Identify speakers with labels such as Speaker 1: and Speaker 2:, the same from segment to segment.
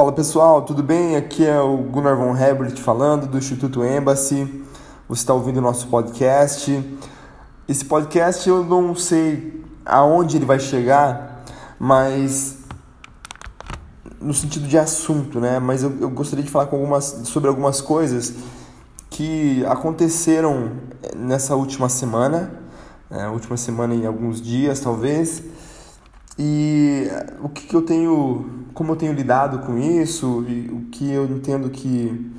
Speaker 1: Fala pessoal, tudo bem? Aqui é o Gunnar von Herbert falando do Instituto Embassy. Você está ouvindo o nosso podcast. Esse podcast eu não sei aonde ele vai chegar, mas no sentido de assunto, né? Mas eu, eu gostaria de falar com algumas, sobre algumas coisas que aconteceram nessa última semana, né? última semana em alguns dias talvez, e o que, que eu tenho, como eu tenho lidado com isso, e o que eu entendo que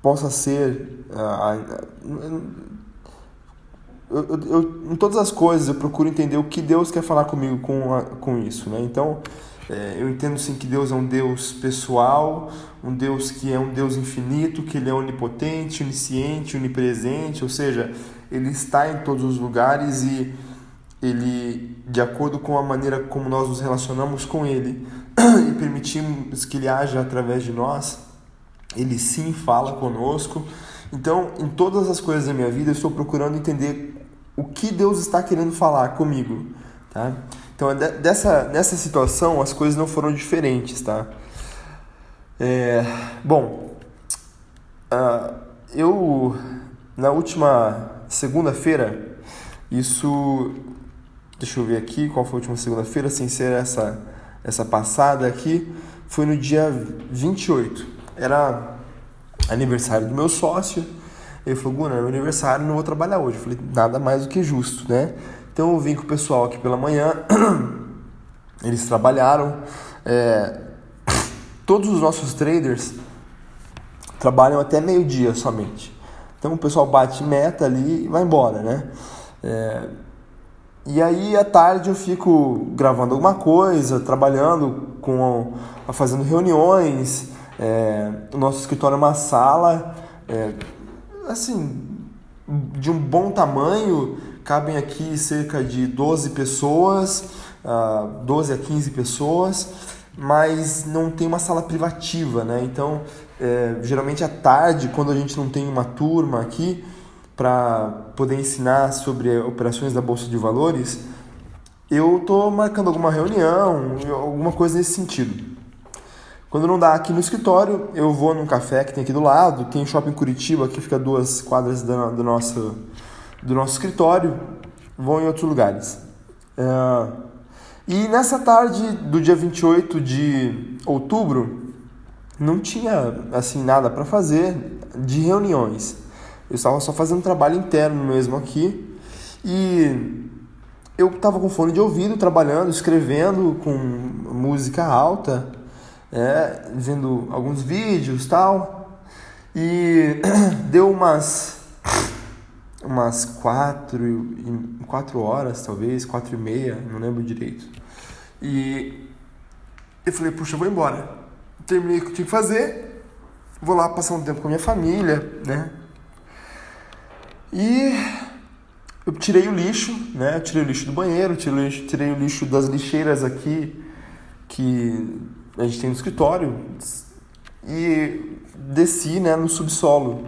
Speaker 1: possa ser uh, eu, eu, em todas as coisas eu procuro entender o que Deus quer falar comigo com, a, com isso, né? Então, é, eu entendo sim que Deus é um Deus pessoal, um Deus que é um Deus infinito, que Ele é onipotente, onisciente, onipresente, ou seja, Ele está em todos os lugares e Ele, de acordo com a maneira como nós nos relacionamos com Ele e permitimos que Ele haja através de nós, Ele sim fala conosco. Então, em todas as coisas da minha vida, eu estou procurando entender o que Deus está querendo falar comigo, tá? Então, dessa, nessa situação, as coisas não foram diferentes, tá? É, bom, uh, eu, na última segunda-feira, isso... Deixa eu ver aqui qual foi a última segunda-feira, sem ser essa, essa passada aqui. Foi no dia 28. Era aniversário do meu sócio. Ele falou, Gunnar, é meu aniversário, não vou trabalhar hoje. Eu falei, nada mais do que justo, né? Então eu vim com o pessoal aqui pela manhã, eles trabalharam. É, todos os nossos traders trabalham até meio-dia somente. Então o pessoal bate meta ali e vai embora, né? É, e aí à tarde eu fico gravando alguma coisa, trabalhando com fazendo reuniões. É, o nosso escritório é uma sala, é, assim, de um bom tamanho, cabem aqui cerca de 12 pessoas, uh, 12 a 15 pessoas, mas não tem uma sala privativa, né? Então, é, geralmente à tarde, quando a gente não tem uma turma aqui para poder ensinar sobre operações da Bolsa de Valores, eu estou marcando alguma reunião, alguma coisa nesse sentido. Quando não dá aqui no escritório, eu vou num café que tem aqui do lado, tem shopping Curitiba, que fica duas quadras do, do, nosso, do nosso escritório, vou em outros lugares. É, e nessa tarde do dia 28 de outubro, não tinha assim nada para fazer de reuniões. Eu estava só fazendo trabalho interno mesmo aqui e eu estava com fone de ouvido, trabalhando, escrevendo com música alta é, vendo alguns vídeos tal, e deu umas umas quatro, quatro horas talvez, quatro e meia, não lembro direito. E eu falei, puxa, eu vou embora. Terminei o que tinha que fazer, vou lá passar um tempo com a minha família, né? E eu tirei o lixo, né? Eu tirei o lixo do banheiro, tirei o lixo, tirei o lixo das lixeiras aqui que a gente tem no escritório e desci né, no subsolo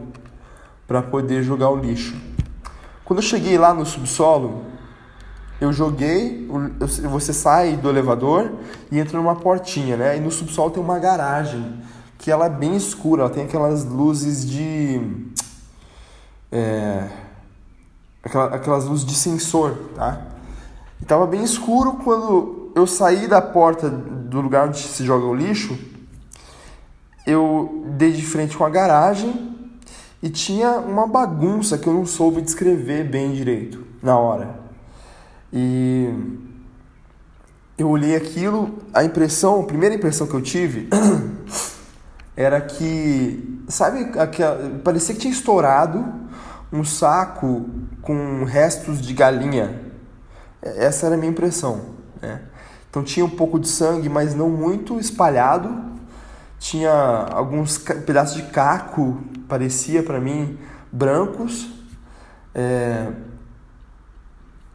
Speaker 1: para poder jogar o lixo. Quando eu cheguei lá no subsolo, eu joguei, você sai do elevador e entra numa portinha, né? E no subsolo tem uma garagem que ela é bem escura, ela tem aquelas luzes de é, aquelas luzes de sensor, tá? E tava bem escuro quando eu saí da porta do lugar onde se joga o lixo, eu dei de frente com a garagem e tinha uma bagunça que eu não soube descrever bem direito na hora. E eu olhei aquilo, a impressão, a primeira impressão que eu tive era que, sabe, aquela, parecia que tinha estourado um saco com restos de galinha. Essa era a minha impressão, né? Então tinha um pouco de sangue, mas não muito espalhado. Tinha alguns pedaços de caco, parecia para mim, brancos. É...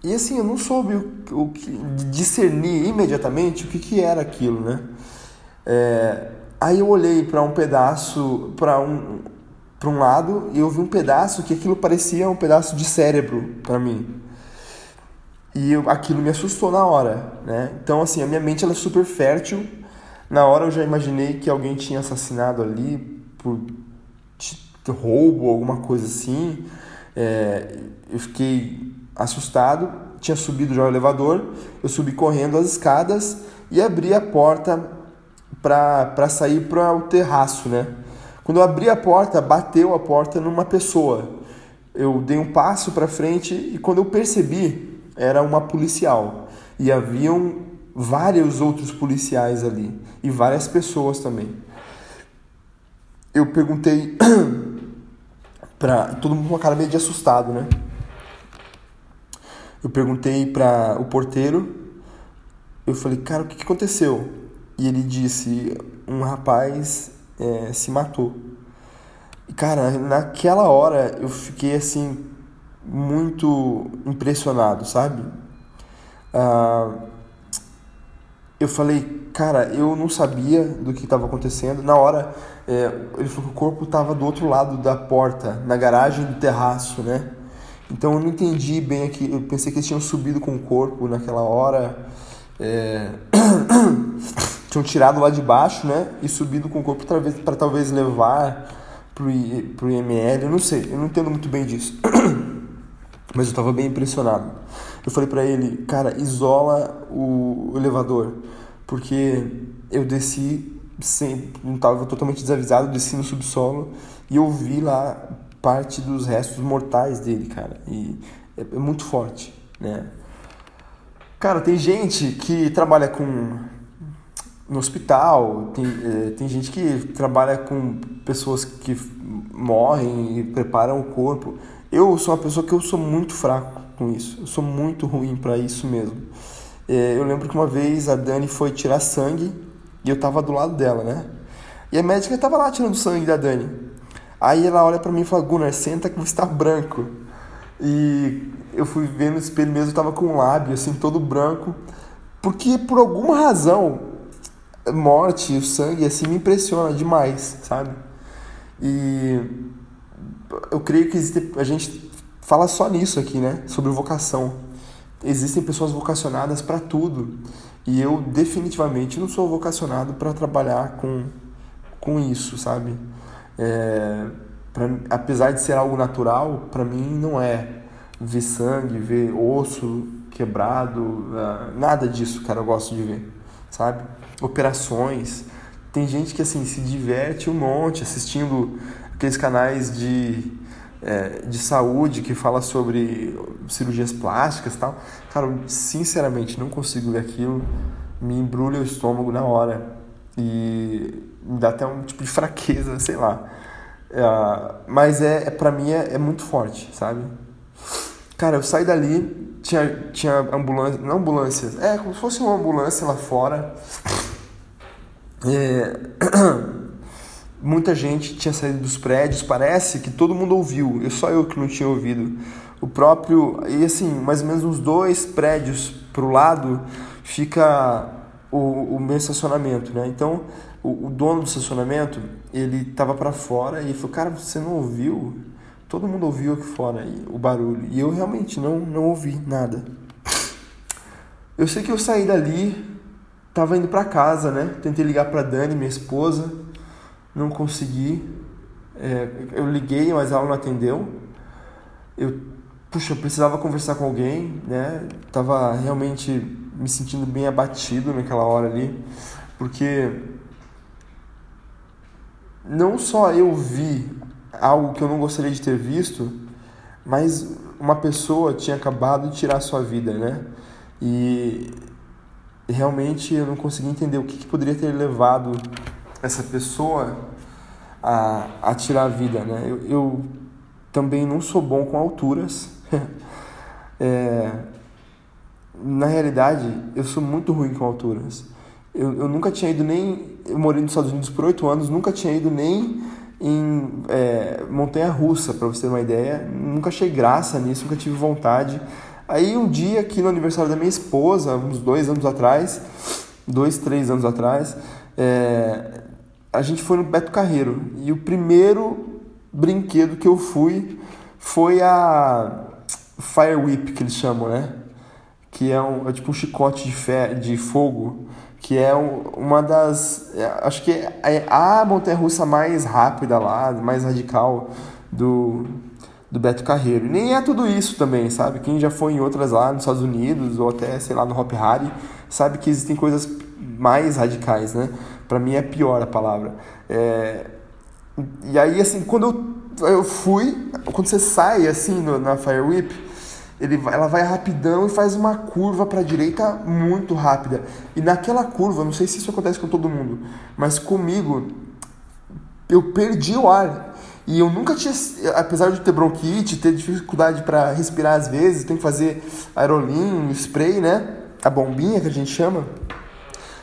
Speaker 1: E assim, eu não soube o, o que, discernir imediatamente o que, que era aquilo, né? É... Aí eu olhei para um pedaço, para um, para um lado, e eu vi um pedaço que aquilo parecia um pedaço de cérebro para mim. E eu, aquilo me assustou na hora, né? Então, assim, a minha mente ela é super fértil, Na hora eu já imaginei que alguém tinha assassinado ali por roubo, alguma coisa assim. É, eu fiquei assustado, tinha subido já o elevador, eu subi correndo as escadas e abri a porta para sair para o terraço, né? Quando eu abri a porta, bateu a porta numa pessoa. Eu dei um passo para frente e quando eu percebi, era uma policial. E haviam vários outros policiais ali e várias pessoas também. Eu perguntei para todo mundo com uma cara meio de assustado, né? Eu perguntei para o porteiro, eu falei, cara, o que, aconteceu? E ele disse, um rapaz é, se matou. E, cara, naquela hora eu fiquei assim, muito impressionado, sabe? Ah, eu falei, cara, eu não sabia do que estava acontecendo. Na hora, é, ele falou que o corpo estava do outro lado da porta, na garagem do terraço, né? Então eu não entendi bem aqui. Eu pensei que eles tinham subido com o corpo naquela hora. É... tinham tirado lá de baixo, né? E subido com o corpo para talvez levar pro, pro IML. Eu não sei, eu não entendo muito bem disso. Mas eu estava bem impressionado. Eu falei para ele, cara, isola o elevador, porque eu desci sem, não estava totalmente desavisado, desci no subsolo e eu vi lá parte dos restos mortais dele, cara. E é, é muito forte, né? Cara, tem gente que trabalha com no hospital, tem, é, tem gente que trabalha com pessoas que morrem e preparam o corpo. Eu sou uma pessoa que eu sou muito fraco com isso. Eu sou muito ruim para isso mesmo. É, eu lembro que uma vez a Dani foi tirar sangue e eu tava do lado dela, né? E a médica tava lá tirando sangue da Dani. Aí ela olha para mim e fala: Gunnar, senta que você tá branco. E eu fui ver no espelho mesmo, eu tava com o lábio assim, todo branco. Porque por alguma razão, morte, o sangue, assim, me impressiona demais, sabe? E eu creio que existe, a gente fala só nisso aqui, né? Sobre vocação. Existem pessoas vocacionadas para tudo. E eu definitivamente não sou vocacionado para trabalhar com, com isso, sabe? É, pra, apesar de ser algo natural, para mim não é ver sangue, ver osso quebrado, uh, nada disso, cara, eu gosto de ver, sabe? Operações. Tem gente que assim se diverte um monte assistindo aqueles canais de, é, de saúde que fala sobre cirurgias plásticas e tal. Cara, sinceramente não consigo ver aquilo, me embrulha o estômago na hora e me dá até um tipo de fraqueza, sei lá. É, mas é, é para mim é, é, muito forte, sabe? Cara, eu saí dali, tinha, tinha ambulância, não ambulâncias, é como se fosse uma ambulância lá fora. É, muita gente tinha saído dos prédios, parece que todo mundo ouviu, eu só eu que não tinha ouvido. O próprio, e assim, mais ou menos uns dois prédios pro lado fica o, o meu estacionamento, né? Então, o, o dono do estacionamento, ele tava para fora e falou, cara, você não ouviu? Todo mundo ouviu aqui fora o barulho. E eu realmente não, não ouvi nada. Eu sei que eu saí dali, tava indo para casa, né? Tentei ligar para Dani, minha esposa, não consegui. É, eu liguei, mas ela não atendeu. Eu, puxa, eu precisava conversar com alguém, né? Tava realmente me sentindo bem abatido naquela hora ali, porque não só eu vi algo que eu não gostaria de ter visto, mas uma pessoa tinha acabado de tirar a sua vida, né? E realmente eu não consegui entender o que, que poderia ter levado essa pessoa a, a tirar a vida, né? Eu, eu também não sou bom com alturas. é, na realidade, eu sou muito ruim com alturas. Eu, eu nunca tinha ido nem. Eu morei nos Estados Unidos por oito anos, nunca tinha ido nem em é, montanha russa, para você ter uma ideia. Nunca achei graça nisso, nunca tive vontade. Aí um dia, aqui no aniversário da minha esposa, uns dois anos atrás, dois, três anos atrás, é, a gente foi no Beto Carreiro. E o primeiro brinquedo que eu fui foi a Fire Whip, que eles chamam, né? que é, um, é tipo um chicote de, fe, de fogo que é uma das. É, acho que é a montanha russa mais rápida lá, mais radical do, do Beto Carreiro. Nem é tudo isso também, sabe? Quem já foi em outras lá nos Estados Unidos ou até, sei lá, no Hop Harry, sabe que existem coisas mais radicais, né? Para mim é pior a palavra. É... E aí, assim, quando eu, eu fui, quando você sai assim no, na Fire Whip, ele ela vai rapidão e faz uma curva para a direita muito rápida. E naquela curva, não sei se isso acontece com todo mundo, mas comigo eu perdi o ar. E eu nunca tinha, apesar de ter bronquite, ter dificuldade para respirar às vezes, tem que fazer aerolim, spray, né? A bombinha que a gente chama,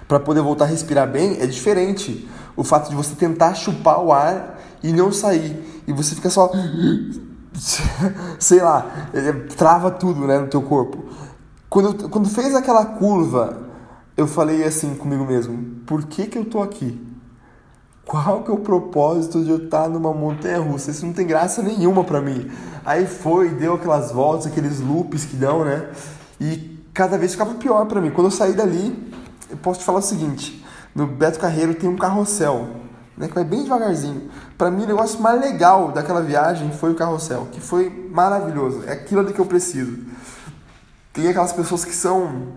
Speaker 1: para poder voltar a respirar bem, é diferente. O fato de você tentar chupar o ar e não sair. E você fica só sei lá, trava tudo né, no teu corpo. Quando, quando fez aquela curva, eu falei assim comigo mesmo: por que, que eu tô aqui? Qual que é o propósito de eu estar numa montanha russa? Isso não tem graça nenhuma para mim. Aí foi, deu aquelas voltas, aqueles loops que dão, né? E cada vez ficava pior para mim. Quando eu saí dali, eu posso te falar o seguinte: no Beto Carreiro tem um carrossel né, que vai bem devagarzinho. Para mim, o negócio mais legal daquela viagem foi o carrossel, que foi maravilhoso. É aquilo ali que eu preciso. Tem aquelas pessoas que são,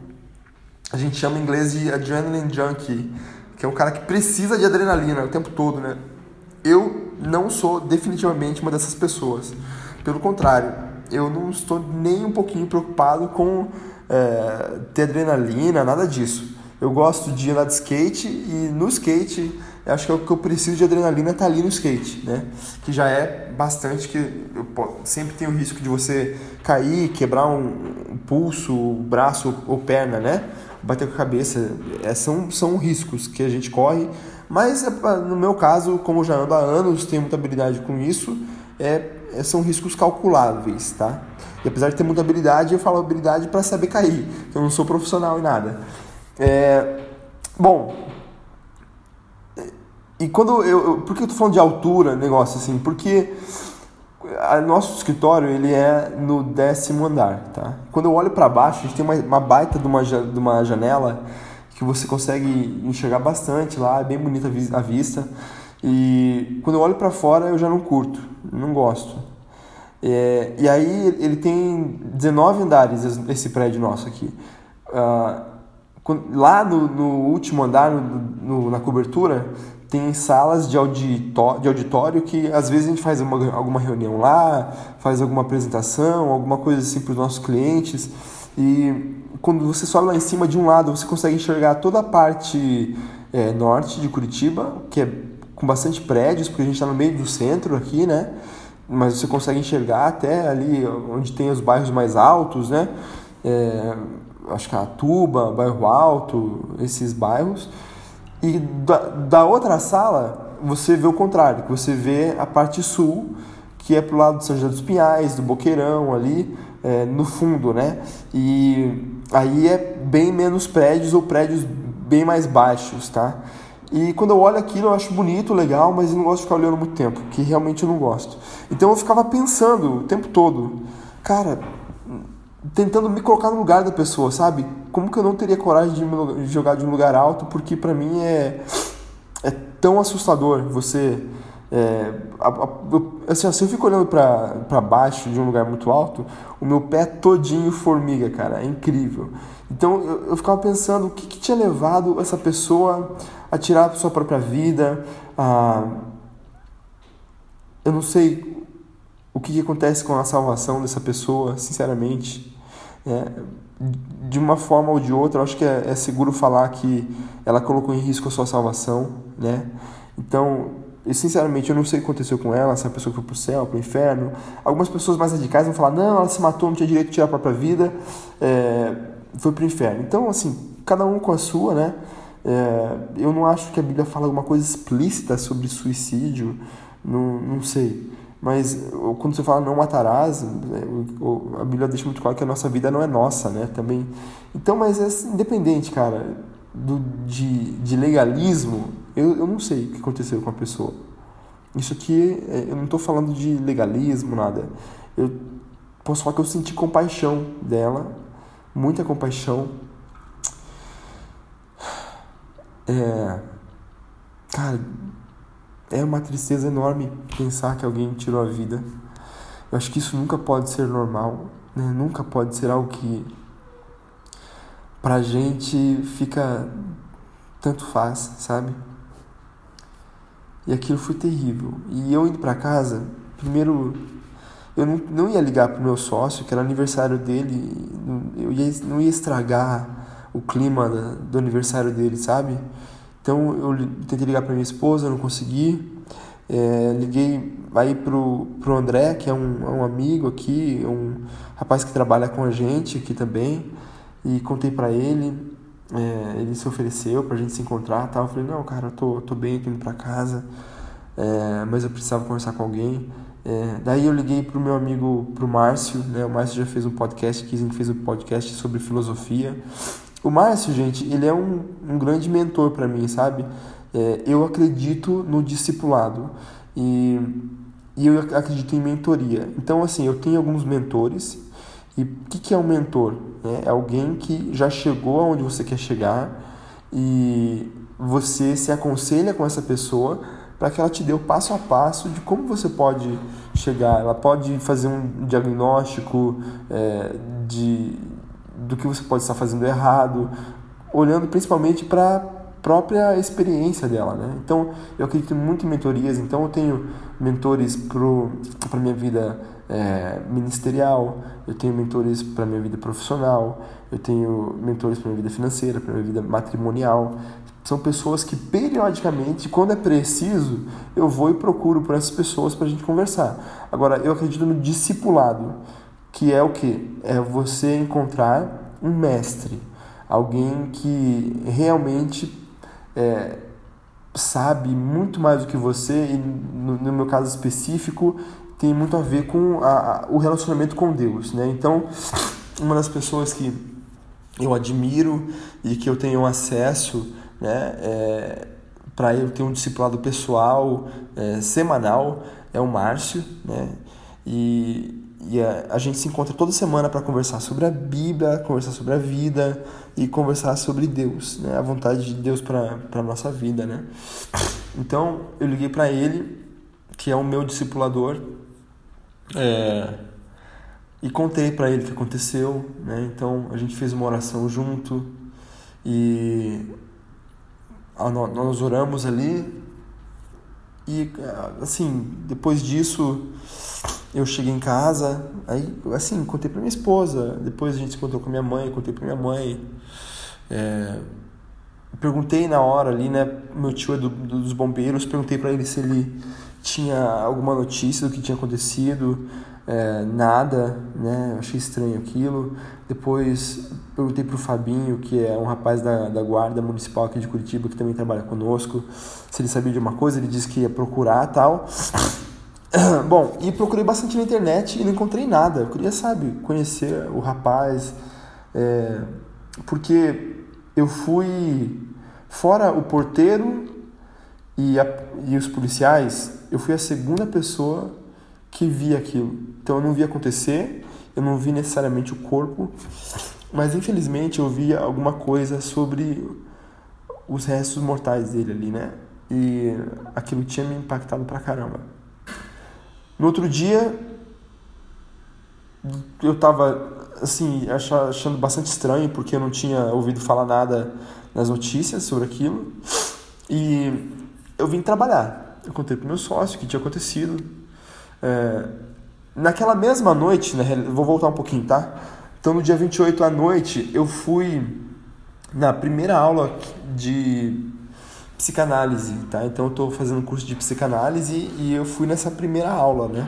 Speaker 1: a gente chama em inglês de adrenaline junkie, que é um cara que precisa de adrenalina o tempo todo, né? Eu não sou definitivamente uma dessas pessoas. Pelo contrário, eu não estou nem um pouquinho preocupado com é, ter adrenalina, nada disso. Eu gosto de andar de skate e no skate eu acho que o que eu preciso de adrenalina tá ali no skate, né? Que já é bastante que eu sempre tem o risco de você cair, quebrar um, pulso, braço ou perna, né? Bater com a cabeça, é, são, são riscos que a gente corre, mas é, no meu caso, como eu já ando há anos, tenho muita habilidade com isso, é, é, são riscos calculáveis, tá? E apesar de ter muita habilidade, eu falo habilidade para saber cair, eu não sou profissional em nada. É, bom, e quando eu, eu, Por que eu tô falando de altura, negócio assim? Porque a, nosso escritório ele é no décimo andar, tá? Quando eu olho para baixo, a gente tem uma, uma baita de uma, de uma janela que você consegue enxergar bastante lá, é bem bonita a vista. E quando eu olho para fora, eu já não curto, não gosto. É, e aí ele tem 19 andares, esse prédio nosso aqui. Uh, lá no, no, último andar, no, no, na cobertura, tem salas de auditório, de auditório que às vezes a gente faz uma, alguma reunião lá, faz alguma apresentação, alguma coisa assim para os nossos clientes. E quando você sobe lá em cima, de um lado você consegue enxergar toda a parte é, norte de Curitiba, que é com bastante prédios, porque a gente está no meio do centro aqui, né? Mas você consegue enxergar até ali onde tem os bairros mais altos, né? É, acho que a Tuba, Bairro Alto, esses bairros. E da, da outra sala, você vê o contrário, que você vê a parte sul, que é pro lado de São José dos Pinhais, do Boqueirão ali, é, no fundo, né? E aí é bem menos prédios ou prédios bem mais baixos, tá? E quando eu olho aquilo, eu acho bonito, legal, mas eu não gosto de ficar olhando muito tempo, que realmente eu não gosto. Então eu ficava pensando o tempo todo, cara, tentando me colocar no lugar da pessoa, sabe? Como que eu não teria coragem de, me, jogar de um lugar alto? Porque para mim é, é tão assustador você. É, a, a, assim, se eu fico olhando para baixo de um lugar muito alto, o meu pé todinho formiga, cara, é incrível. Então eu, eu ficava pensando o que, que, tinha levado essa pessoa a tirar a sua própria vida, a, eu não sei o que, que acontece com a salvação dessa pessoa, sinceramente. É, de uma forma ou de outra, acho que é, é, seguro falar que ela colocou em risco a sua salvação, né? Então, eu, sinceramente, eu não sei o que aconteceu com ela, se a pessoa foi pro céu, pro inferno. Algumas pessoas mais radicais vão falar, não, ela se matou, não tinha direito de tirar a própria vida, é, foi pro inferno. Então, assim, cada um com a sua, né? É, eu não acho que a Bíblia fala alguma coisa explícita sobre suicídio, não, não sei. Mas quando você fala não matarás, né, a Bíblia deixa muito claro que a nossa vida não é nossa, né? Também. Então, mas é independente, cara, do, de, de legalismo, eu, eu não sei o que aconteceu com a pessoa. Isso aqui, é, eu não estou falando de legalismo, nada. Eu posso falar que eu senti compaixão dela, muita compaixão. É. Cara, é uma tristeza enorme pensar que alguém tirou a vida. Eu acho que isso nunca pode ser normal, né? Nunca pode ser algo que pra gente fica tanto faz, sabe? E aquilo foi terrível. E eu indo para casa, primeiro eu não, não ia ligar pro meu sócio, que era aniversário dele, eu ia, não ia estragar o clima da, do aniversário dele, sabe? Então eu tentei ligar para minha esposa, não consegui. É, liguei aí pro, pro André, que é um, é um amigo aqui, um rapaz que trabalha com a gente aqui também, e contei para ele. É, ele se ofereceu pra gente se encontrar tal. Eu falei, não, cara, eu tô, tô bem aqui indo pra casa, é, mas eu precisava conversar com alguém. É, daí eu liguei pro meu amigo, pro Márcio, né? O Márcio já fez um podcast, que fez um podcast sobre filosofia. O Márcio, gente, ele é um, um grande mentor para mim, sabe? É, eu acredito no discipulado e, e eu acredito em mentoria. Então, assim, eu tenho alguns mentores. E o que, que é um mentor? É alguém que já chegou aonde você quer chegar e você se aconselha com essa pessoa para que ela te dê o passo a passo de como você pode chegar. Ela pode fazer um diagnóstico é, de, do que você pode estar fazendo errado, olhando principalmente para a própria experiência dela. Né? Então, eu acredito muito em mentorias, então eu tenho mentores para a minha vida é, ministerial, eu tenho mentores para minha vida profissional, eu tenho mentores para minha vida financeira, para minha vida matrimonial. São pessoas que periodicamente, quando é preciso, eu vou e procuro por essas pessoas para a gente conversar. Agora, eu acredito no discipulado, que é o que? É você encontrar um mestre, alguém que realmente é, sabe muito mais do que você, e no, no meu caso específico, tem muito a ver com a, a, o relacionamento com Deus. Né? Então, uma das pessoas que eu admiro e que eu tenho acesso né? É, para eu ter um discipulado pessoal é, semanal é o Márcio, né? E, e a, a gente se encontra toda semana para conversar sobre a Bíblia, conversar sobre a vida e conversar sobre Deus, né? A vontade de Deus para a nossa vida, né? Então eu liguei para ele, que é o meu discipulador, é, e contei para ele o que aconteceu, né? Então a gente fez uma oração junto e nós oramos ali e assim depois disso eu cheguei em casa aí assim contei para minha esposa depois a gente se encontrou com minha mãe contei para minha mãe é, perguntei na hora ali né meu tio é do, dos bombeiros perguntei para ele se ele tinha alguma notícia do que tinha acontecido é, nada, né? Achei estranho aquilo. Depois perguntei para o Fabinho, que é um rapaz da, da guarda municipal aqui de Curitiba, que também trabalha conosco, se ele sabia de uma coisa, ele disse que ia procurar tal. Bom, e procurei bastante na internet e não encontrei nada. Eu queria, sabe, conhecer o rapaz, é, porque eu fui, fora o porteiro e, a, e os policiais, eu fui a segunda pessoa que vi aquilo. Então eu não vi acontecer, eu não vi necessariamente o corpo, mas infelizmente eu vi alguma coisa sobre os restos mortais dele ali, né? E aquilo tinha me impactado pra caramba. No outro dia, eu tava, assim, achando bastante estranho, porque eu não tinha ouvido falar nada nas notícias sobre aquilo. E eu vim trabalhar. Eu contei pro meu sócio o que tinha acontecido. É, naquela mesma noite, vou voltar um pouquinho, tá? Então no dia 28 à noite eu fui na primeira aula de psicanálise, tá? Então eu estou fazendo curso de psicanálise e eu fui nessa primeira aula, né?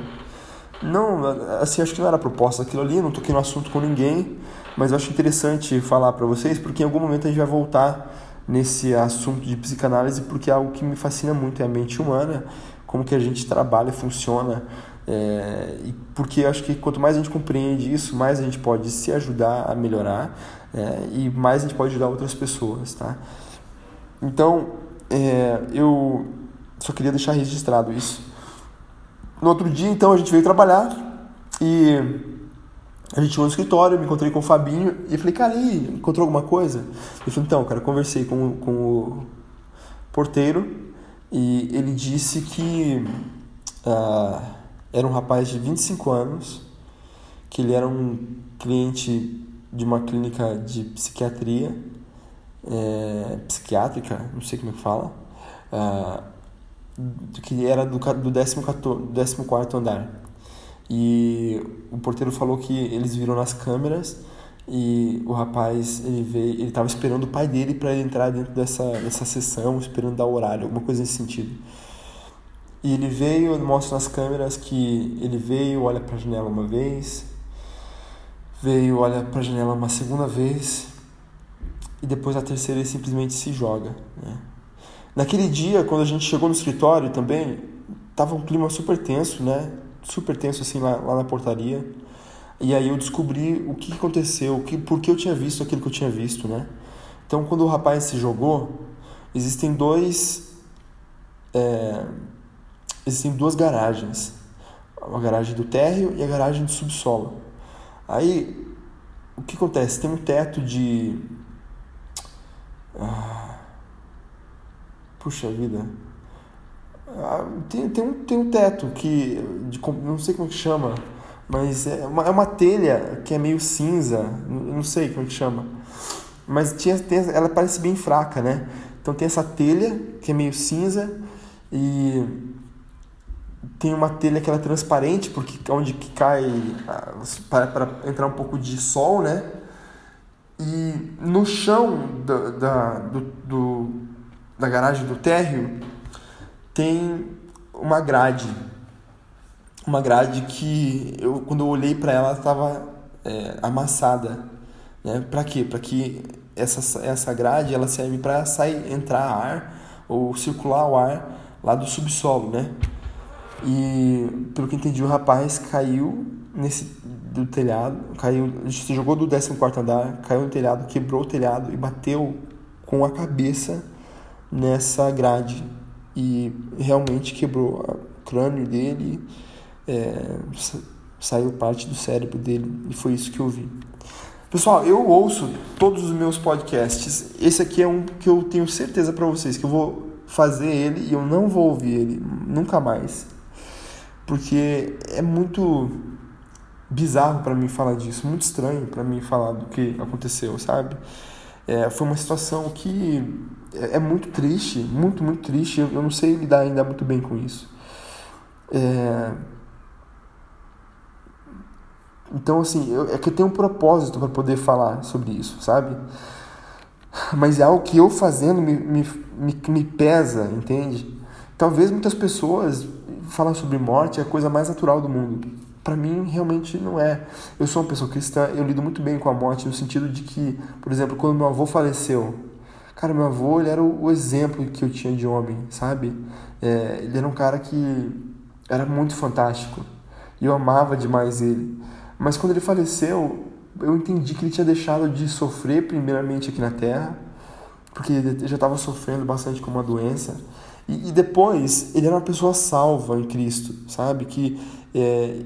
Speaker 1: Não, assim, acho que não era proposta aquilo ali, não toquei no assunto com ninguém, mas eu acho interessante falar para vocês porque em algum momento a gente vai voltar nesse assunto de psicanálise porque é algo que me fascina muito, é a mente humana como que a gente trabalha, funciona. É, e porque eu acho que quanto mais a gente compreende isso, mais a gente pode se ajudar a melhorar é, e mais a gente pode ajudar outras pessoas, tá? Então, é, eu só queria deixar registrado isso. No outro dia, então, a gente veio trabalhar e a gente foi no escritório, me encontrei com o Fabinho e falei, cara, aí, encontrou alguma coisa? Ele falou, então, cara, conversei com, com o porteiro e ele disse que uh, era um rapaz de 25 anos, que ele era um cliente de uma clínica de psiquiatria, é, psiquiátrica, não sei como é que fala, uh, que era do, do 14, andar. E o porteiro falou que eles viram nas câmeras e o rapaz ele veio ele estava esperando o pai dele para entrar dentro dessa dessa sessão esperando dar horário alguma coisa nesse sentido e ele veio mostra nas câmeras que ele veio olha para a janela uma vez veio olha para a janela uma segunda vez e depois a terceira ele simplesmente se joga né? naquele dia quando a gente chegou no escritório também tava um clima super tenso né super tenso assim lá, lá na portaria e aí eu descobri o que aconteceu, o que, por que eu tinha visto aquilo que eu tinha visto, né? Então, quando o rapaz se jogou, existem dois... É, existem duas garagens. A garagem do térreo e a garagem do subsolo. Aí, o que acontece? Tem um teto de... Ah, puxa vida... Ah, tem, tem, um, tem um teto que... De, não sei como é que chama mas é uma, é uma telha que é meio cinza, não sei como é que chama. Mas tinha, tem, ela parece bem fraca, né? Então tem essa telha que é meio cinza e tem uma telha que ela é transparente porque onde que cai para, para entrar um pouco de sol, né? E no chão da, da, do, do, da garagem do térreo tem uma grade uma grade que eu quando eu olhei para ela estava é, amassada, né? Para quê? Para que essa essa grade ela serve para sair entrar ar ou circular o ar lá do subsolo, né? E pelo que entendi o rapaz caiu nesse do telhado, caiu, se jogou do 14 andar, caiu no telhado, quebrou o telhado e bateu com a cabeça nessa grade e realmente quebrou o crânio dele é, saiu parte do cérebro dele e foi isso que eu vi. Pessoal, eu ouço todos os meus podcasts. Esse aqui é um que eu tenho certeza para vocês que eu vou fazer ele e eu não vou ouvir ele nunca mais. Porque é muito bizarro para mim falar disso, muito estranho para mim falar do que aconteceu, sabe? É, foi uma situação que é, é muito triste, muito, muito triste. Eu, eu não sei lidar ainda muito bem com isso. É, então, assim, eu, é que eu tenho um propósito para poder falar sobre isso, sabe? Mas é algo que eu fazendo me, me, me, me pesa, entende? Talvez muitas pessoas falam sobre morte é a coisa mais natural do mundo. Para mim, realmente não é. Eu sou uma pessoa cristã, eu lido muito bem com a morte no sentido de que, por exemplo, quando meu avô faleceu, cara, meu avô ele era o, exemplo que eu tinha de homem, sabe? É, ele era um cara que era muito fantástico e eu amava demais ele. Mas quando ele faleceu, eu entendi que ele tinha deixado de sofrer primeiramente aqui na Terra, porque ele já estava sofrendo bastante com uma doença. E, e, depois, ele era uma pessoa salva em Cristo, sabe? Que, é,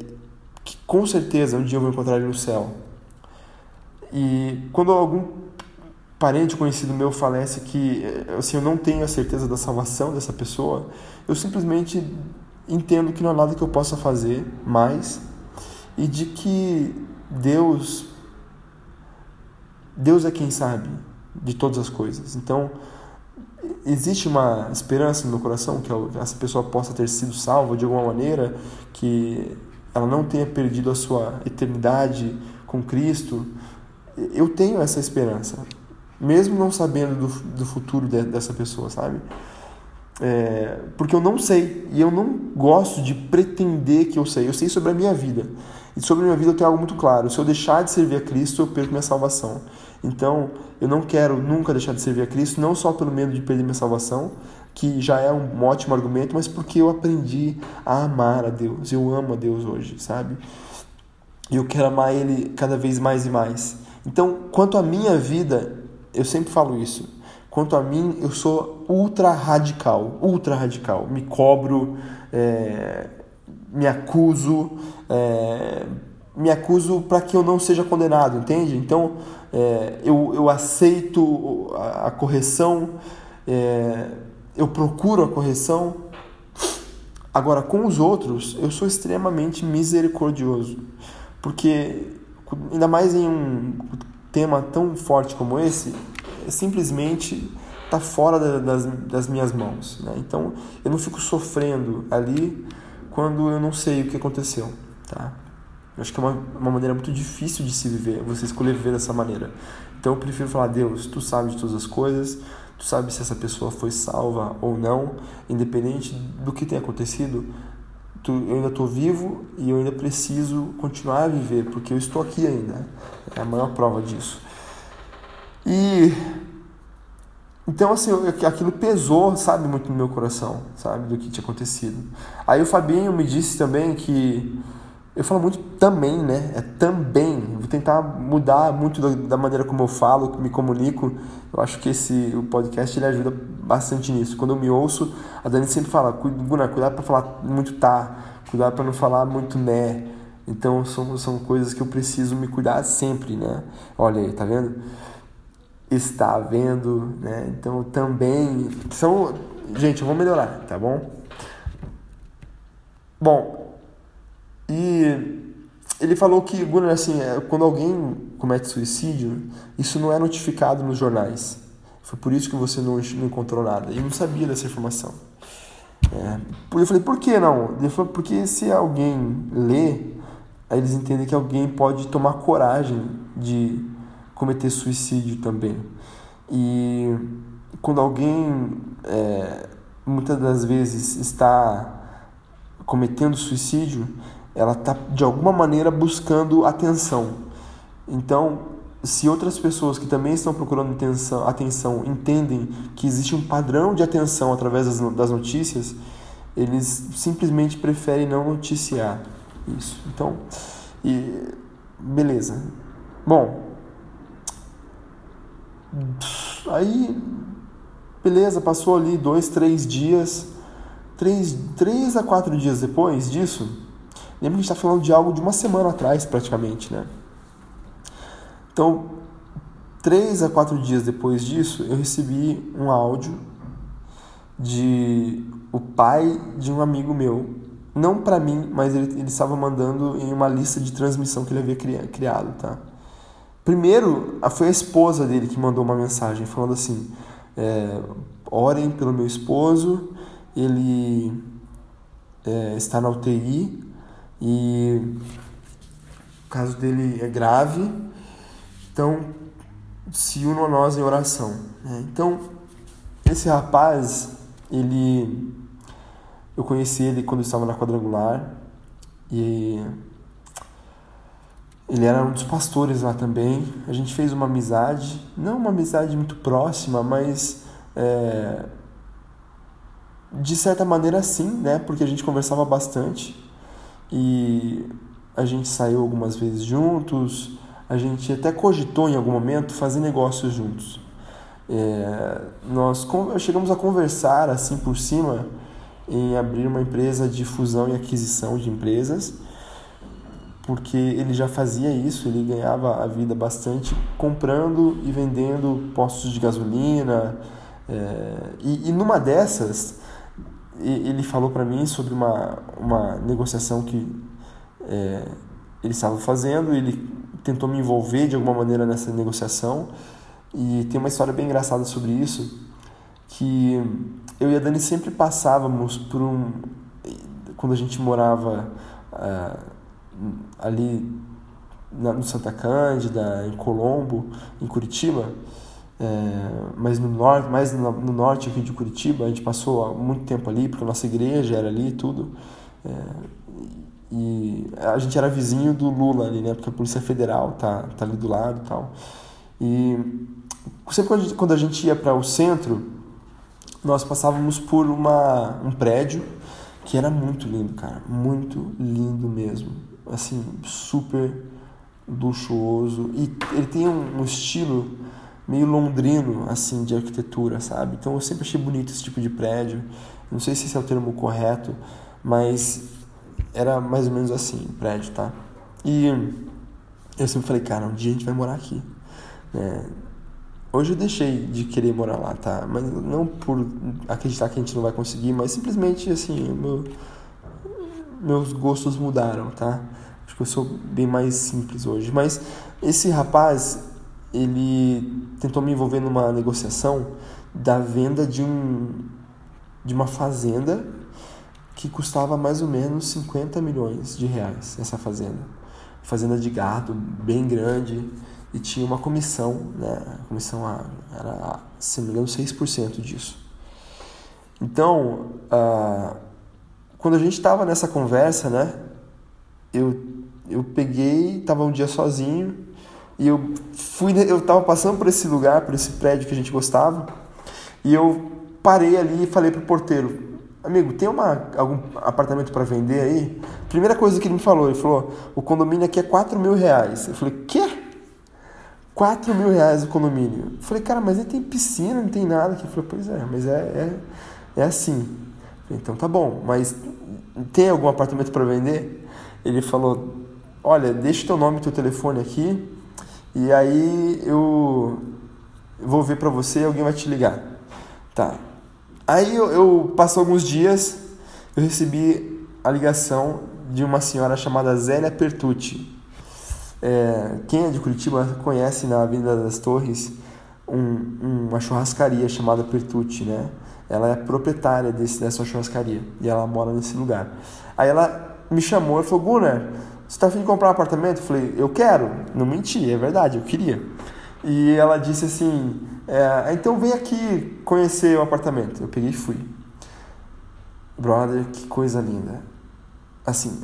Speaker 1: que com certeza um dia eu vou encontrar ele no céu. E quando algum parente conhecido meu falece que assim, eu não tenho a certeza da salvação dessa pessoa, eu simplesmente entendo que não há nada que eu possa fazer mais e de que Deus Deus é quem sabe de todas as coisas. Então, existe uma esperança no meu coração que essa pessoa possa ter sido salva de alguma maneira, que ela não tenha perdido a sua eternidade com Cristo. Eu tenho essa esperança, mesmo não sabendo do, do futuro de, dessa pessoa, sabe? É, porque eu não sei e eu não gosto de pretender que eu sei. Eu sei sobre a minha vida. E sobre a minha vida eu tenho algo muito claro: se eu deixar de servir a Cristo, eu perco minha salvação. Então, eu não quero nunca deixar de servir a Cristo, não só pelo medo de perder minha salvação, que já é um ótimo argumento, mas porque eu aprendi a amar a Deus. Eu amo a Deus hoje, sabe? E eu quero amar Ele cada vez mais e mais. Então, quanto à minha vida, eu sempre falo isso. Quanto a mim, eu sou ultra radical, ultra radical. Me cobro, é, me acuso, é, me acuso para que eu não seja condenado, entende? Então é, eu, eu aceito a, a correção, é, eu procuro a correção. Agora, com os outros, eu sou extremamente misericordioso, porque ainda mais em um tema tão forte como esse, é simplesmente está fora das, das minhas mãos. Né? Então eu não fico sofrendo ali quando eu não sei o que aconteceu. Tá? Eu acho que é uma, uma maneira muito difícil de se viver, você escolher viver dessa maneira. Então eu prefiro falar, Deus, tu sabes de todas as coisas, tu sabes se essa pessoa foi salva ou não, independente do que tenha acontecido, tu, eu ainda estou vivo e eu ainda preciso continuar a viver, porque eu estou aqui ainda. É a maior prova disso. E então, assim, aquilo pesou, sabe, muito no meu coração, sabe, do que tinha acontecido. Aí o Fabinho me disse também que. Eu falo muito também, né? É também. Vou tentar mudar muito da, maneira como eu falo, me comunico. Eu acho que esse o podcast ele ajuda bastante nisso. Quando eu me ouço, a Dani sempre fala: Gunnar, cuidado para falar muito tá, cuidado para não falar muito né. Então são, são coisas que eu preciso me cuidar sempre, né? Olha aí, tá vendo? está vendo, né? Então também são, gente, eu vou melhorar, tá bom? Bom, e ele falou que assim, é, quando alguém comete suicídio, isso não é notificado nos jornais. Foi por isso que você não, não encontrou nada. Eu não sabia dessa informação. É, eu falei, por que não? Ele falou, porque se alguém lê, aí eles entendem que alguém pode tomar coragem de cometer suicídio também. E quando alguém é, muitas das vezes está cometendo suicídio, ela está de alguma maneira buscando atenção. Então, se outras pessoas que também estão procurando atenção, atenção entendem que existe um padrão de atenção através das, das notícias, eles simplesmente preferem não noticiar isso. Então, e beleza. Bom, Aí, beleza, passou ali dois, três dias. Três, três a quatro dias depois disso, lembra que a gente está falando de algo de uma semana atrás, praticamente, né? Então, três a quatro dias depois disso, eu recebi um áudio de o pai de um amigo meu, não para mim, mas ele, ele estava mandando em uma lista de transmissão que ele havia criado, tá? Primeiro, foi a esposa dele que mandou uma mensagem falando assim: é, orem pelo meu esposo, ele é, está na UTI e o caso dele é grave, então se unam a nós em oração. Né? Então, esse rapaz, ele eu conheci ele quando estava na quadrangular e ele era um dos pastores lá também. A gente fez uma amizade, não uma amizade muito próxima, mas é, de certa maneira sim, né? Porque a gente conversava bastante e a gente saiu algumas vezes juntos. A gente até cogitou em algum momento fazer negócios juntos. É, nós chegamos a conversar assim por cima em abrir uma empresa de fusão e aquisição de empresas porque ele já fazia isso, ele ganhava a vida bastante comprando e vendendo postos de gasolina. É, e, e, numa dessas, ele falou para mim sobre uma, uma negociação que é, ele estava fazendo, ele tentou me envolver de alguma maneira nessa negociação. E tem uma história bem engraçada sobre isso, que eu e a Dani sempre passávamos por um... Quando a gente morava... Uh, ali na, no Santa Cândida, em Colombo, em Curitiba, é, mas no norte, mais no, no, norte aqui de Curitiba, a gente passou muito tempo ali, porque a nossa igreja era ali e tudo. É, e a gente era vizinho do Lula ali, né? Porque a Polícia Federal tá, tá ali do lado e tal. E sempre quando a gente, quando a gente ia para o centro, nós passávamos por uma, um prédio que era muito lindo, cara. Muito lindo mesmo assim, super luxuoso e ele tem um, estilo meio londrino assim de arquitetura, sabe? Então eu sempre achei bonito esse tipo de prédio. Não sei se esse é o termo correto, mas era mais ou menos assim, o prédio, tá? E eu sempre falei, cara, um dia a gente vai morar aqui. É, Hoje eu deixei de querer morar lá, tá? Mas não por acreditar que a gente não vai conseguir, mas simplesmente assim, meu, meus gostos mudaram, tá? Acho que eu sou bem mais simples hoje. Mas esse rapaz, ele tentou me envolver numa negociação da venda de um de uma fazenda que custava mais ou menos 50 milhões de reais essa fazenda. Fazenda de gado bem grande e tinha uma comissão, né? A comissão era, se não me engano, 6% disso. Então, uh, quando a gente estava nessa conversa, né? Eu, eu peguei, estava um dia sozinho e eu fui, eu estava passando por esse lugar, por esse prédio que a gente gostava e eu parei ali e falei pro porteiro, amigo, tem uma, algum apartamento para vender aí? Primeira coisa que ele me falou, ele falou, o condomínio aqui é 4 mil reais. Eu falei, quê? 4 mil reais o condomínio. Eu falei, cara, mas ele tem piscina, não tem nada aqui. Ele falou, pois é, mas é, é, é assim. Falei, então tá bom, mas tem algum apartamento para vender? Ele falou, olha, deixa teu nome e teu telefone aqui e aí eu vou ver para você e alguém vai te ligar. Tá, Aí eu, eu passou alguns dias, eu recebi a ligação de uma senhora chamada Zélia Pertucci. É, quem é de Curitiba conhece na Avenida das Torres um, uma churrascaria chamada Pertucci, né? Ela é proprietária desse, dessa churrascaria e ela mora nesse lugar. Aí ela me chamou e falou: Gunnar, você está afim de comprar um apartamento? Eu falei: Eu quero. Não menti, é verdade, eu queria. E ela disse assim: é, então vem aqui conhecer o apartamento. Eu peguei e fui. Brother, que coisa linda. Assim,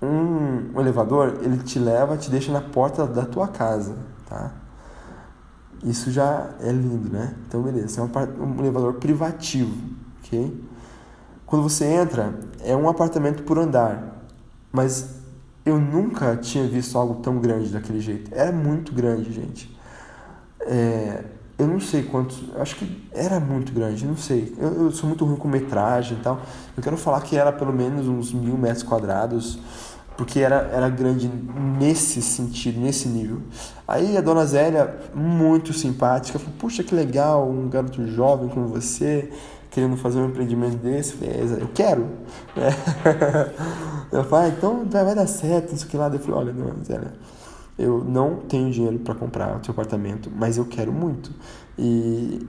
Speaker 1: um, um elevador, ele te leva, te deixa na porta da tua casa, tá? Isso já é lindo, né? Então, beleza. É um, um elevador privativo, ok? Quando você entra, é um apartamento por andar. Mas eu nunca tinha visto algo tão grande daquele jeito. Era muito grande, gente. É, eu não sei quantos, acho que era muito grande, não sei. Eu, eu, sou muito ruim com metragem e tal. Eu quero falar que era pelo menos uns mil metros quadrados, porque era, era grande nesse sentido, nesse nível. Aí a dona Zélia, muito simpática, falou: Puxa, que legal, um garoto jovem como você, querendo fazer um empreendimento desse. Falei: é, Eu quero. É. Eu falei: ah, Então vai dar certo, não sei o que lá. Eu falei: Olha, dona Zélia eu não tenho dinheiro para comprar o seu apartamento, mas eu quero muito. E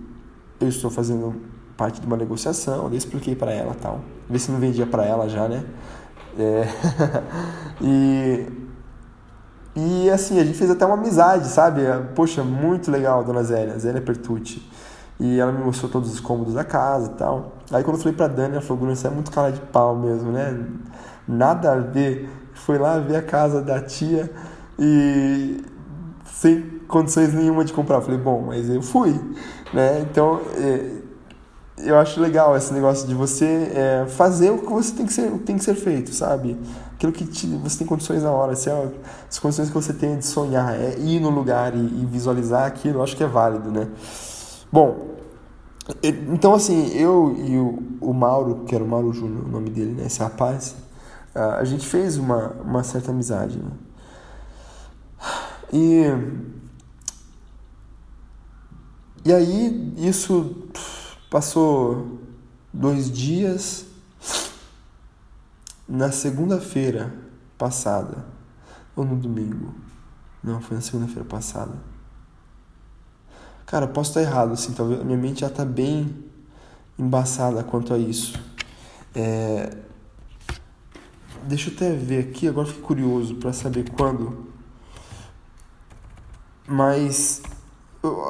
Speaker 1: eu estou fazendo parte de uma negociação, eu expliquei para ela tal. Ver se não vendia para ela já, né? É... e e assim, a gente fez até uma amizade, sabe? Poxa, muito legal, dona Zélia, Zélia Pertucci. E ela me mostrou todos os cômodos da casa e tal. Aí quando eu falei pra Dani, ela falou, Bruno, você é muito cara de pau mesmo, né? Nada a ver. Foi lá ver a casa da tia e sem condições nenhuma de comprar. Eu falei, bom, mas eu fui, né? Então, é, eu acho legal esse negócio de você é, fazer o que você tem que ser, tem que ser feito, sabe? Aquilo que te, você tem condições na hora, assim, ó, as condições que você tem de sonhar, é ir no lugar e, e visualizar aquilo, eu acho que é válido, né? Bom, então assim, eu e o, o Mauro, que era o Mauro Júnior, o nome dele, né? Esse rapaz, a gente fez uma, uma certa amizade, né? E, e aí isso passou dois dias. Na segunda-feira passada, ou no domingo, não, foi na segunda-feira passada. Cara, posso estar errado, assim, talvez a minha mente já está bem embaçada quanto a isso. É... Deixa eu até ver aqui, agora fiquei curioso para saber quando mas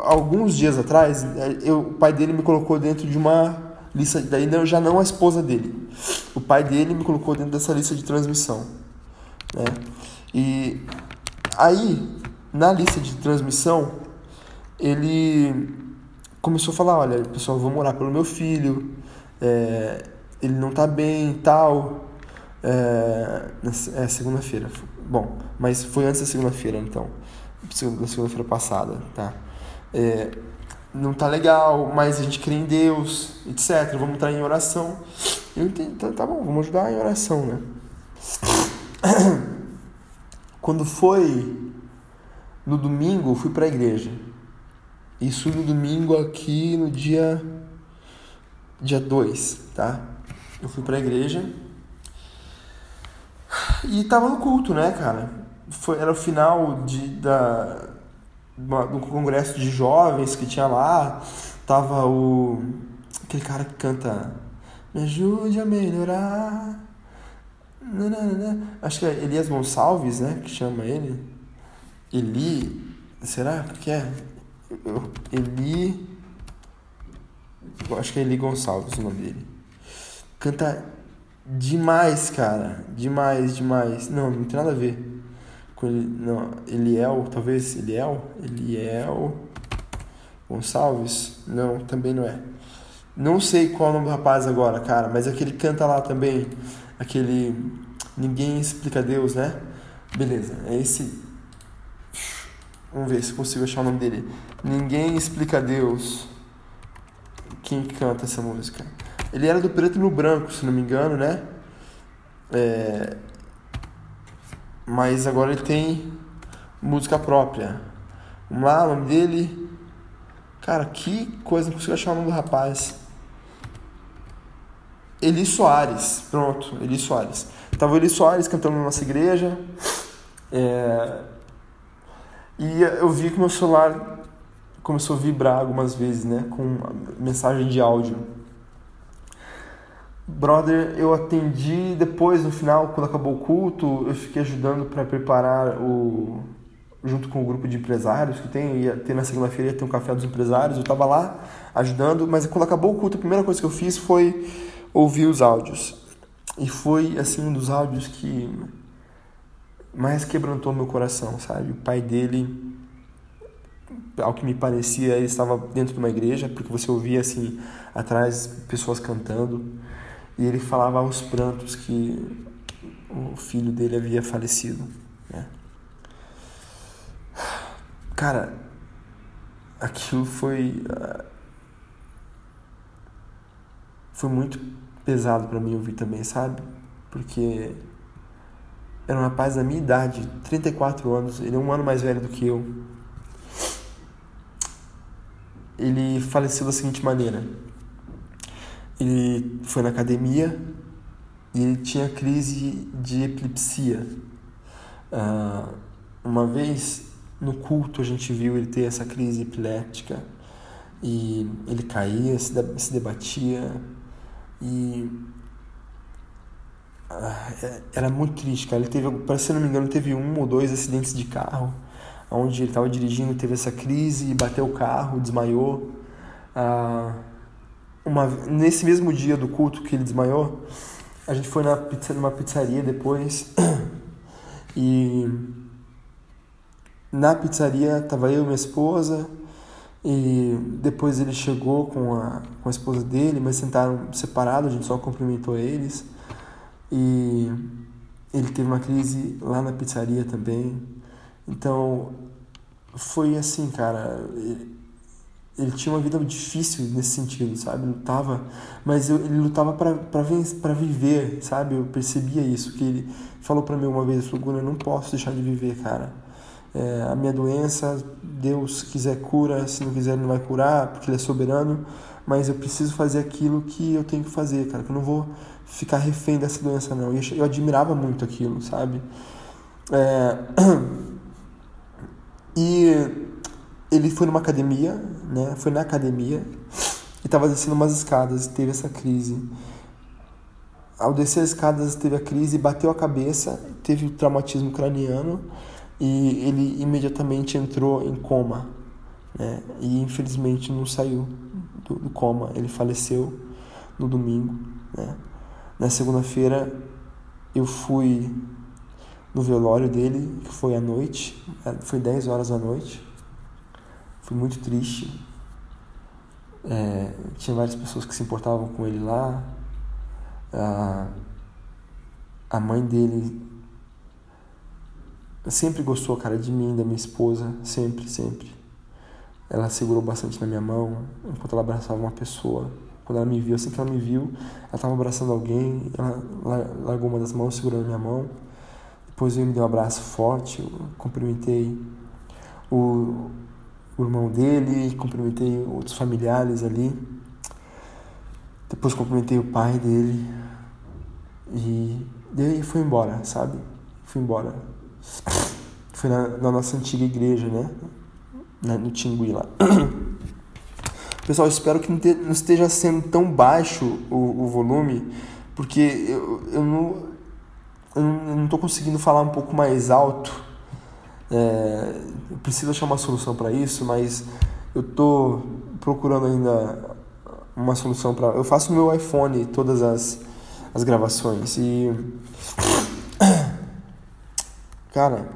Speaker 1: alguns dias atrás, eu, o pai dele me colocou dentro de uma lista, daí já não a esposa dele. O pai dele me colocou dentro dessa lista de transmissão. Né? E aí, na lista de transmissão, ele começou a falar, olha, pessoal, vou morar pelo meu filho, é, ele não tá bem e tal. É, é segunda-feira. Bom, mas foi antes da segunda-feira, então da segunda-feira passada, tá? É, não tá legal, mas a gente crê em Deus, etc. Vamos entrar em oração. Eu entendi, tá, tá bom, vamos ajudar em oração, né? Quando foi no domingo, fui para a igreja. Isso no domingo aqui no dia dia 2, tá? Eu fui pra igreja e tava no culto, né, cara? Foi, era o final de, da, do congresso de jovens que tinha lá. Tava o. aquele cara que canta. Me ajude a melhorar. Acho que é Elias Gonçalves, né? Que chama ele. Eli. Será que é? Eli. Acho que é Eli Gonçalves o nome dele. Canta demais, cara. Demais, demais. Não, não tem nada a ver com ele. Não, Eliel, talvez Eliel? Eliel Gonçalves? Não, também não é. Não sei qual é o nome do rapaz agora, cara, mas aquele canta lá também. Aquele. Ninguém explica Deus, né? Beleza, é esse. Vamos ver se consigo achar o nome dele. Ninguém explica Deus. Quem canta essa música? Ele era do preto no branco, se não me engano, né? É... Mas agora ele tem música própria. Vamos lá, o nome dele. Cara, que coisa, não consigo achar o nome do rapaz. Eli Soares, pronto, Eli Soares. Tava o Eli Soares cantando na nossa igreja. É... E eu vi que meu celular começou a vibrar algumas vezes, né? Com mensagem de áudio. Brother, eu atendi depois, no final, quando acabou o culto, eu fiquei ajudando para preparar o. junto com o grupo de empresários que tem, ia ter na segunda-feira ia ter um café dos empresários, eu tava lá ajudando, mas quando acabou o culto, a primeira coisa que eu fiz foi ouvir os áudios. E foi, assim, um dos áudios que mais quebrantou meu coração, sabe? O pai dele, ao que me parecia, ele estava dentro de uma igreja, porque você ouvia, assim, atrás pessoas cantando e ele falava aos prantos que o filho dele havia falecido. Né? Cara, aquilo foi. Ah, foi muito pesado para mim ouvir também, sabe? Porque era um rapaz da minha idade, 34 anos, ele é um ano mais velho do que eu. Ele faleceu da seguinte maneira: ele foi na academia e ele tinha crise de epilepsia. Uh, uma vez no culto a gente viu ele ter essa crise epiléptica e ele caía, se, debatia e era muito triste, cara. Ele teve, se não me engano, teve um ou dois acidentes de carro, onde ele estava dirigindo, teve essa crise bateu o carro, desmaiou. Uh, uma, nesse mesmo dia do culto que ele desmaiou, a gente foi na pizza, numa pizzaria depois e na pizzaria tava eu e minha esposa e depois ele chegou com a, com a esposa dele, mas sentaram separados, a gente só cumprimentou eles e ele teve uma crise lá na pizzaria também. Então foi assim, cara. Ele, ele tinha uma vida difícil nesse sentido, sabe? Lutava, mas eu, ele lutava para viver, sabe? Eu percebia isso, que ele falou para mim uma vez, falou, eu não posso deixar de viver, cara. É, a minha doença, Deus quiser cura, se não quiser não vai curar, porque ele é soberano, mas eu preciso fazer aquilo que eu tenho que fazer, cara, que eu não vou ficar refém dessa doença, não. E eu, admirava muito aquilo, sabe? É... E ele foi numa academia, né? Foi na academia e estava descendo umas escadas e teve essa crise. Ao descer as escadas teve a crise, bateu a cabeça, teve o traumatismo craniano e ele imediatamente entrou em coma, né? E infelizmente não saiu do coma. Ele faleceu no domingo, né? Na segunda-feira eu fui no velório dele, que foi à noite, foi 10 horas da noite. Fui muito triste. É, tinha várias pessoas que se importavam com ele lá. A, a mãe dele sempre gostou, cara, de mim, da minha esposa, sempre, sempre. Ela segurou bastante na minha mão enquanto ela abraçava uma pessoa. Quando ela me viu, assim que ela me viu, ela estava abraçando alguém, ela largou uma das mãos segurando minha mão. Depois ele me deu um abraço forte, eu cumprimentei o, o irmão dele, cumprimentei outros familiares ali. Depois cumprimentei o pai dele. E daí foi embora, sabe? Fui embora. Foi na, na nossa antiga igreja, né? no Tingui lá. Pessoal, espero que não esteja sendo tão baixo o, o volume, porque eu, eu não não estou conseguindo falar um pouco mais alto. É, eu preciso achar uma solução para isso, mas eu estou procurando ainda uma solução para. Eu faço no meu iPhone todas as, as gravações e. Cara,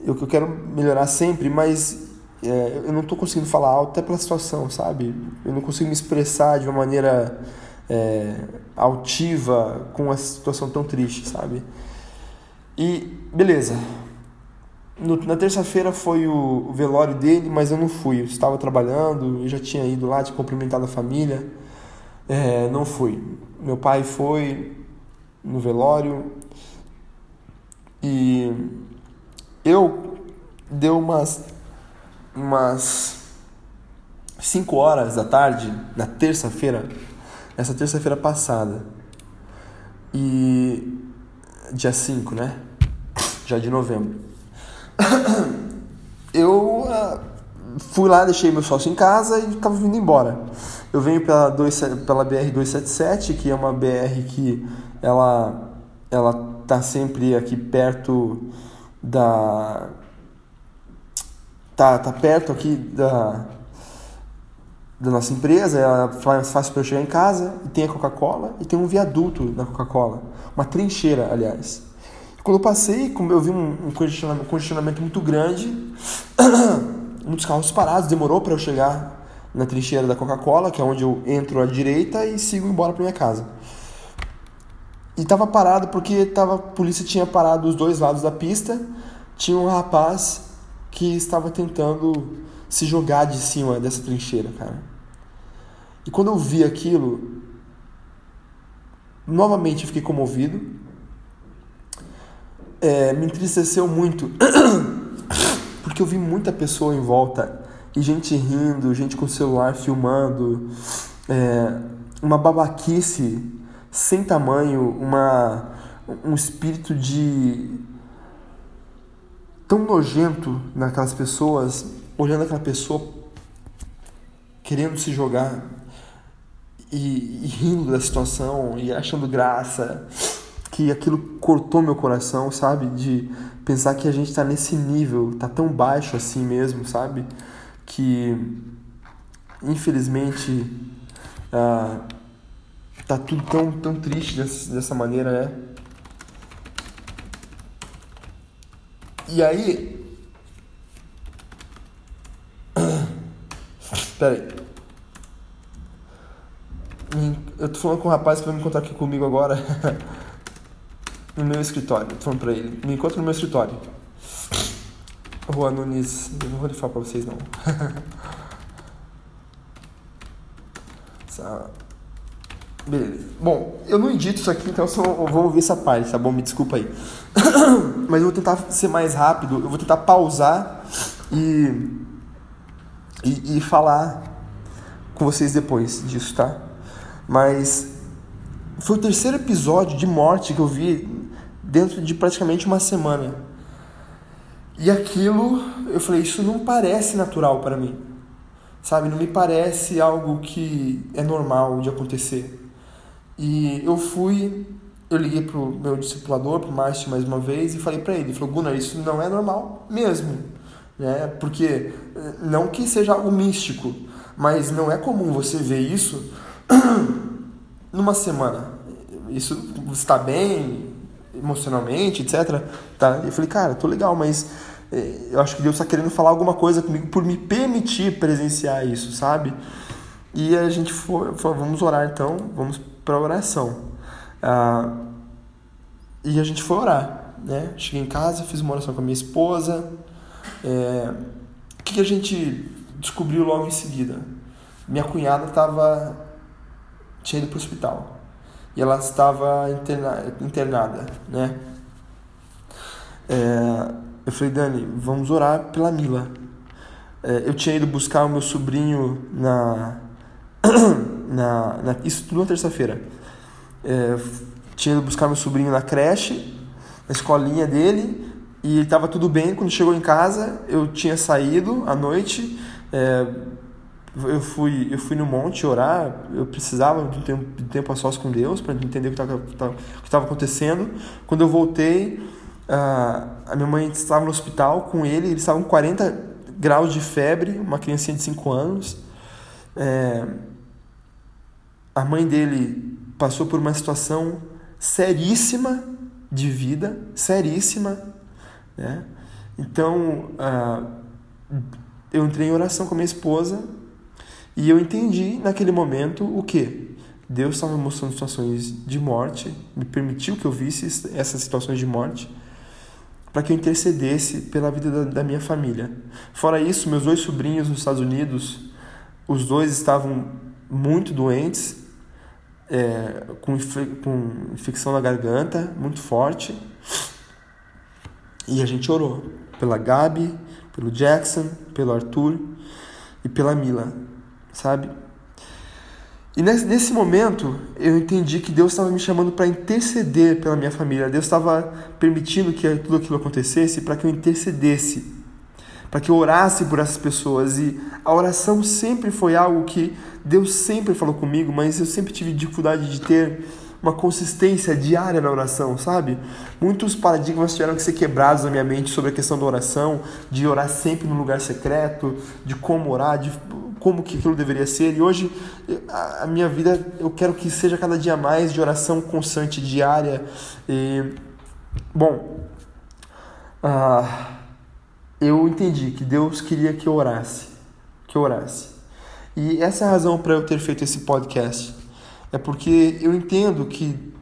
Speaker 1: eu, eu quero melhorar sempre, mas é, eu não estou conseguindo falar alto até pela situação, sabe? Eu não consigo me expressar de uma maneira é, altiva com uma situação tão triste, sabe? E beleza. No, na terça-feira foi o, o, velório dele, mas eu não fui. Eu estava trabalhando, eu já tinha ido lá, tinha cumprimentado a família. É, não fui. Meu pai foi no velório e eu deu umas umas 5 horas da tarde, na terça-feira, essa terça-feira passada. E dia 5, né? Já de novembro. Eu uh, fui lá, deixei meu sócio em casa e estava vindo embora. Eu venho pela, 2, pela BR 277, que é uma BR que ela ela tá sempre aqui perto da tá, tá perto aqui da da nossa empresa, ela mais fácil para eu chegar em casa, e tem a Coca-Cola e tem um viaduto da Coca-Cola, uma trincheira, aliás. Quando eu passei, eu vi um, um congestionamento muito grande, muitos carros parados, demorou para eu chegar na trincheira da Coca-Cola, que é onde eu entro à direita e sigo embora para minha casa. E tava parado porque tava, a polícia tinha parado os dois lados da pista, tinha um rapaz que estava tentando se jogar de cima dessa trincheira, cara. E quando eu vi aquilo, novamente fiquei comovido. É, me entristeceu muito, porque eu vi muita pessoa em volta e gente rindo, gente com celular filmando, é, uma babaquice sem tamanho, uma, um espírito de tão nojento naquelas pessoas, olhando aquela pessoa querendo se jogar e, e, rindo da situação e achando graça, que aquilo cortou meu coração, sabe? De pensar que a gente tá nesse nível, tá tão baixo assim mesmo, sabe? Que infelizmente ah, tá tudo tão, tão triste dessa, dessa maneira, né? E aí. Pera aí. Eu tô falando com um rapaz que vai me encontrar aqui comigo agora. no meu escritório. Tô falando pra ele. Me encontra no meu escritório. Rua Nunes. Eu não vou falar pra vocês não. Beleza. Bom, eu não edito isso aqui, então eu só vou ouvir essa parte, tá bom? Me desculpa aí. Mas eu vou tentar ser mais rápido, eu vou tentar pausar e, e, e falar com vocês depois disso, tá? Mas foi o terceiro episódio de morte que eu vi dentro de praticamente uma semana. E aquilo, eu falei, isso não parece natural para mim. Sabe, não me parece algo que é normal de acontecer. E eu fui, eu liguei pro meu discipulador, pro Márcio mais uma vez, e falei para ele, ele falou, Gunnar, isso não é normal mesmo, né? Porque eh, não que seja algo místico, mas não é comum você ver isso numa semana. Isso está bem emocionalmente, etc. Tá? Eu falei, cara, tô legal, mas eh, eu acho que Deus está querendo falar alguma coisa comigo por me permitir presenciar isso, sabe? E a gente foi, foi vamos orar então, vamos para oração. Ah, e a gente foi orar, né? Cheguei em casa, fiz uma oração com a minha esposa. É, o que a gente descobriu logo em seguida? Minha cunhada estava tinha ido para o hospital e ela estava interna, internada, né? É, eu falei, Dani, vamos orar pela Mila. É, eu tinha ido buscar o meu sobrinho na. na, na isso tudo na terça-feira. É, tinha ido buscar meu sobrinho na creche, na escolinha dele, e estava tudo bem. Quando chegou em casa, eu tinha saído à noite. É, eu fui, eu fui no monte orar, eu precisava de tempo, de tempo a sós com Deus para entender o que estava acontecendo. Quando eu voltei, a minha mãe estava no hospital com ele, eles estavam com 40 graus de febre, uma criancinha de 5 anos. É, a mãe dele passou por uma situação seríssima de vida, seríssima. Né? Então, eu entrei em oração com a minha esposa e eu entendi naquele momento o que? Deus estava mostrando situações de morte, me permitiu que eu visse essas situações de morte para que eu intercedesse pela vida da, da, minha família. Fora isso, meus dois sobrinhos nos Estados Unidos, os dois estavam muito doentes, é, com, com infecção na garganta muito forte, e a gente orou pela Gabi, pelo Jackson, pelo Arthur e pela Mila sabe? E nesse momento eu entendi que Deus estava me chamando para interceder pela minha família. Deus estava permitindo que tudo aquilo acontecesse para que eu intercedesse, para que eu orasse por essas pessoas. E a oração sempre foi algo que Deus sempre falou comigo, mas eu sempre tive dificuldade de ter uma consistência diária na oração, sabe? Muitos paradigmas tiveram que ser quebrados na minha mente sobre a questão da oração, de orar sempre no lugar secreto, de como orar, de como que aquilo deveria ser. E hoje a minha vida eu quero que seja cada dia mais de oração constante, diária. E, bom, ah, eu entendi que Deus queria que eu orasse, que eu orasse. E essa é a razão para eu ter feito esse podcast é porque eu entendo que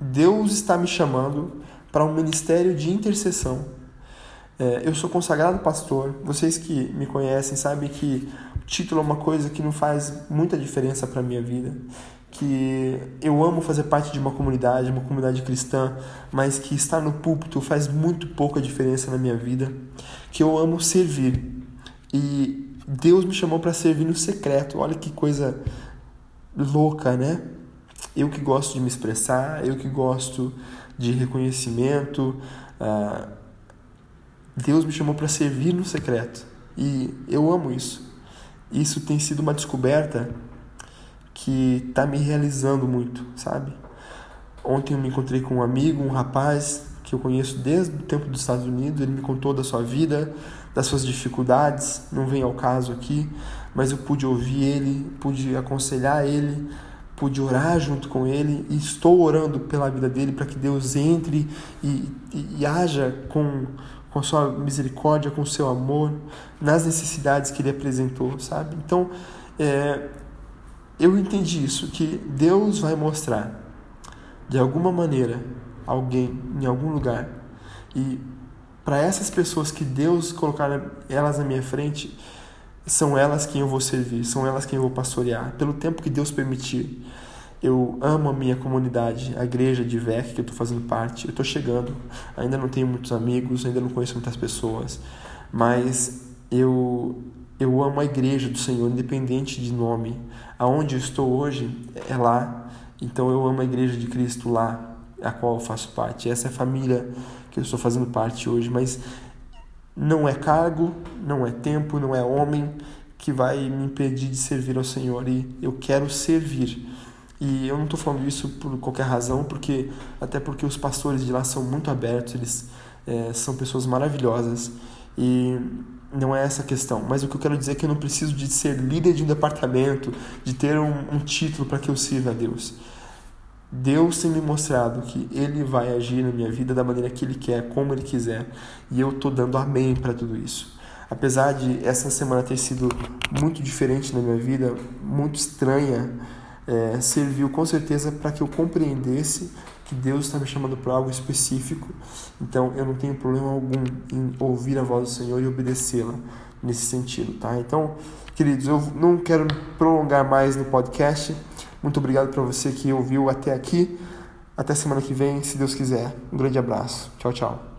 Speaker 1: Deus está me chamando para um ministério de intercessão. É, eu sou consagrado pastor. Vocês que me conhecem sabem que o título é uma coisa que não faz muita diferença para minha vida. Que eu amo fazer parte de uma comunidade, uma comunidade cristã, mas que estar no púlpito faz muito pouca diferença na minha vida. Que eu amo servir. E Deus me chamou para servir no secreto. Olha que coisa louca, né? Eu que gosto de me expressar, eu que gosto de reconhecimento. Uh, Deus me chamou para servir no secreto e eu amo isso. Isso tem sido uma descoberta que está me realizando muito, sabe? Ontem eu me encontrei com um amigo, um rapaz que eu conheço desde o tempo dos Estados Unidos. Ele me contou da sua vida, das suas dificuldades, não vem ao caso aqui, mas eu pude ouvir ele, pude aconselhar ele, pude orar junto com ele e estou orando pela vida dele para que Deus entre e, e, e haja com, com a sua misericórdia, com o seu amor nas necessidades que ele apresentou, sabe? Então, é, eu entendi isso, que Deus vai mostrar de alguma maneira alguém em algum lugar e para essas pessoas que Deus colocar elas na minha frente, são elas quem eu vou servir, são elas quem eu vou pastorear, pelo tempo que Deus permitir. Eu amo a minha comunidade, a igreja de VEC que eu estou fazendo parte. Eu estou chegando, ainda não tenho muitos amigos, ainda não conheço muitas pessoas, mas eu eu amo a igreja do Senhor, independente de nome. Aonde eu estou hoje é lá. Então eu amo a igreja de Cristo lá, a qual eu faço parte. Essa é a família que eu estou fazendo parte hoje, mas não é cargo, não é tempo, não é homem que vai me impedir de servir ao Senhor e eu quero servir. E eu não estou falando isso por qualquer razão, porque até porque os pastores de lá são muito abertos, eles é, são pessoas maravilhosas e não é essa a questão. Mas o que eu quero dizer é que eu não preciso de ser líder de um departamento, de ter um, um título para que eu sirva a Deus. Deus tem me mostrado que Ele vai agir na minha vida da maneira que Ele quer, como Ele quiser, e eu estou dando amém para tudo isso. Apesar de essa semana ter sido muito diferente na minha vida, muito estranha, é, serviu com certeza para que eu compreendesse que Deus está me chamando para algo específico. Então eu não tenho problema algum em ouvir a voz do Senhor e obedecê-la nesse sentido, tá? Então, queridos, eu não quero prolongar mais no podcast. Muito obrigado para você que ouviu até aqui. Até semana que vem, se Deus quiser. Um grande abraço. Tchau, tchau.